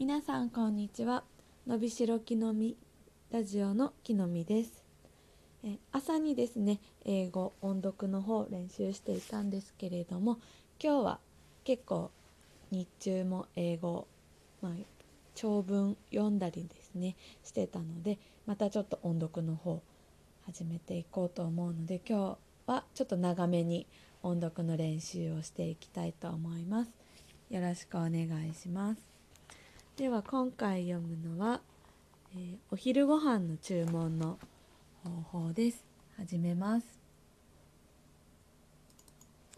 皆さんこんにちは。のびしろきのみラジオのきのみです。え朝にですね英語音読の方練習していたんですけれども今日は結構日中も英語、まあ、長文読んだりですねしてたのでまたちょっと音読の方始めていこうと思うので今日はちょっと長めに音読の練習をしていきたいと思います。よろしくお願いします。では今回読むのは、えー、お昼ご飯の注文の方法です始めます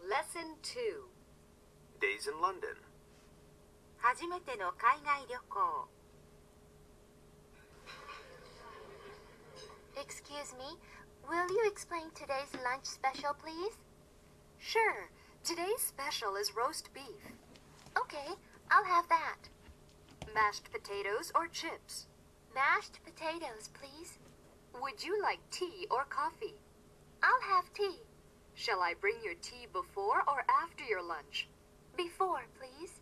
Lesson 2 Days in London. 初めての海外旅行 Excuse me, will you explain today's lunch special, please? Sure, today's special is roast beef. Okay, I'll have that. Mashed potatoes or chips? Mashed potatoes, please. Would you like tea or coffee? I'll have tea. Shall I bring your tea before or after your lunch? Before, please.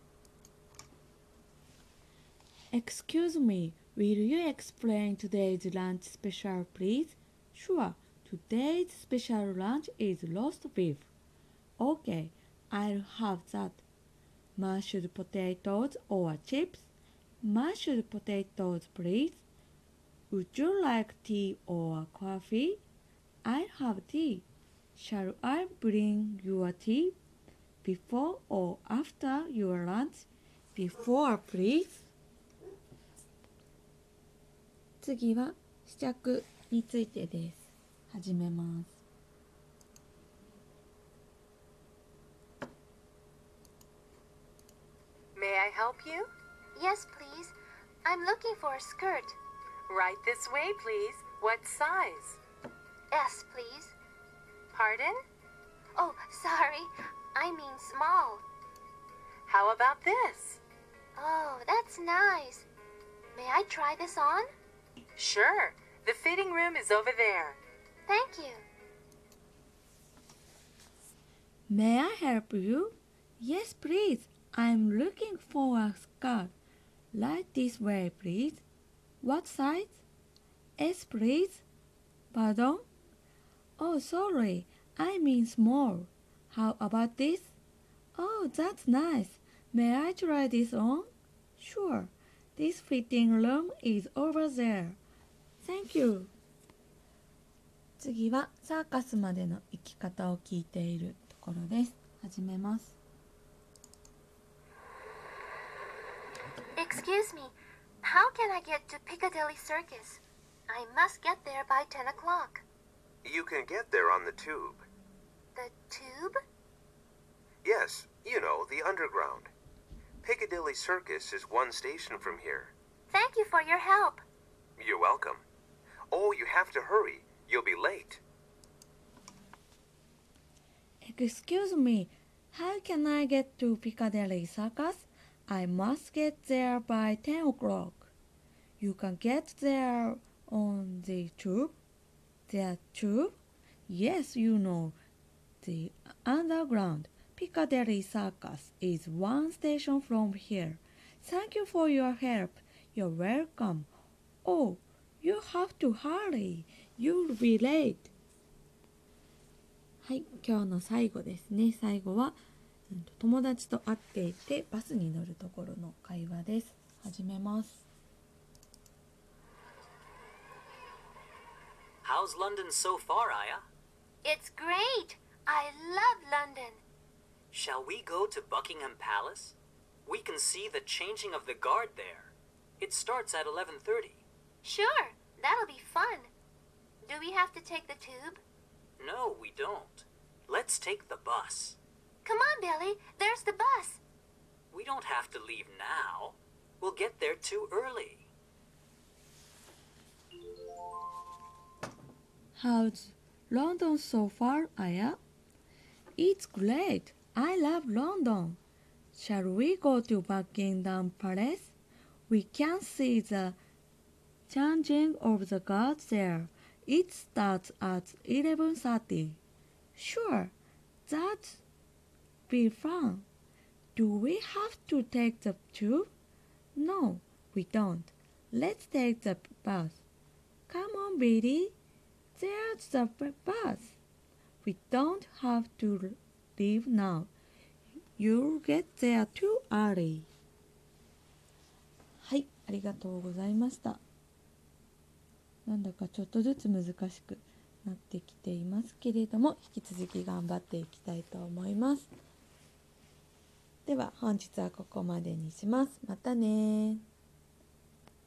Excuse me, will you explain today's lunch special, please? Sure, today's special lunch is roast beef. Okay, I'll have that. Mashed potatoes or chips? Mashed potatoes, please. Would you like tea or coffee? I'll have tea. Shall I bring your tea? Before or after your lunch? Before, please. 次は試着についてです。始めます。 May I help you? Yes, please. I'm looking for a skirt. Right this way, please. What size? S, please. Pardon? Oh, sorry. I mean small. How about this? Oh, that's nice. May I try this on? Sure. The fitting room is over there. Thank you. May I help you? Yes, please. I'm looking for a skirt. Right this way, please. What size? S, please. Pardon? Oh, sorry. I mean small. How about this? Oh, that's nice. May I try this on? Sure. This fitting room is over there. Thank you. 次はサーカスまでの行き方を聞いているところです。始めます。 Excuse me. How can I get to Piccadilly Circus? I must get there by 10 o'clock. You can get there on the tube. The tube? Yes, you know, the underground. Piccadilly Circus is one station from here. Thank you for your help. You're welcome. Oh, you have to hurry. You'll be late. Excuse me, how can I get to Piccadilly Circus? I must get there by 10 o'clock. You can get there on the tube? The tube? Yes, you know. The underground Piccadilly Circus is one station from here. Thank you for your help. You're welcome. Oh, you have to hurry. You'll be late. はい、今日の最後ですね。最後は、うんと 友達と会っていてバスに乗るところの会話です。始めます。 How's London so far, Aya? It's great. I love London. Shall we go to Buckingham Palace? We can see the changing of the guard there. It starts at 11:30. Sure, that'll be fun. Do we have to take the tube? No, we don't. Let's take the bus. Come on, Billy. There's the bus. We don't have to leave now. We'll get there too early. How's London so far, Aya? It's great. I love London. Shall we go to Buckingham Palace? We can see the changing of the guards there. It starts at 11:30. Sure, that'd be fun. Do we have to take the tube? No, We don't. Let's take the bus. Come on, Billy. There's the bus. We don't have to leave now. You'll get there too early. はい、ありがとうございました。なんだかちょっとずつ難しくなってきていますけれども、引き続き頑張っていきたいと思います。では本日はここまでにします。またね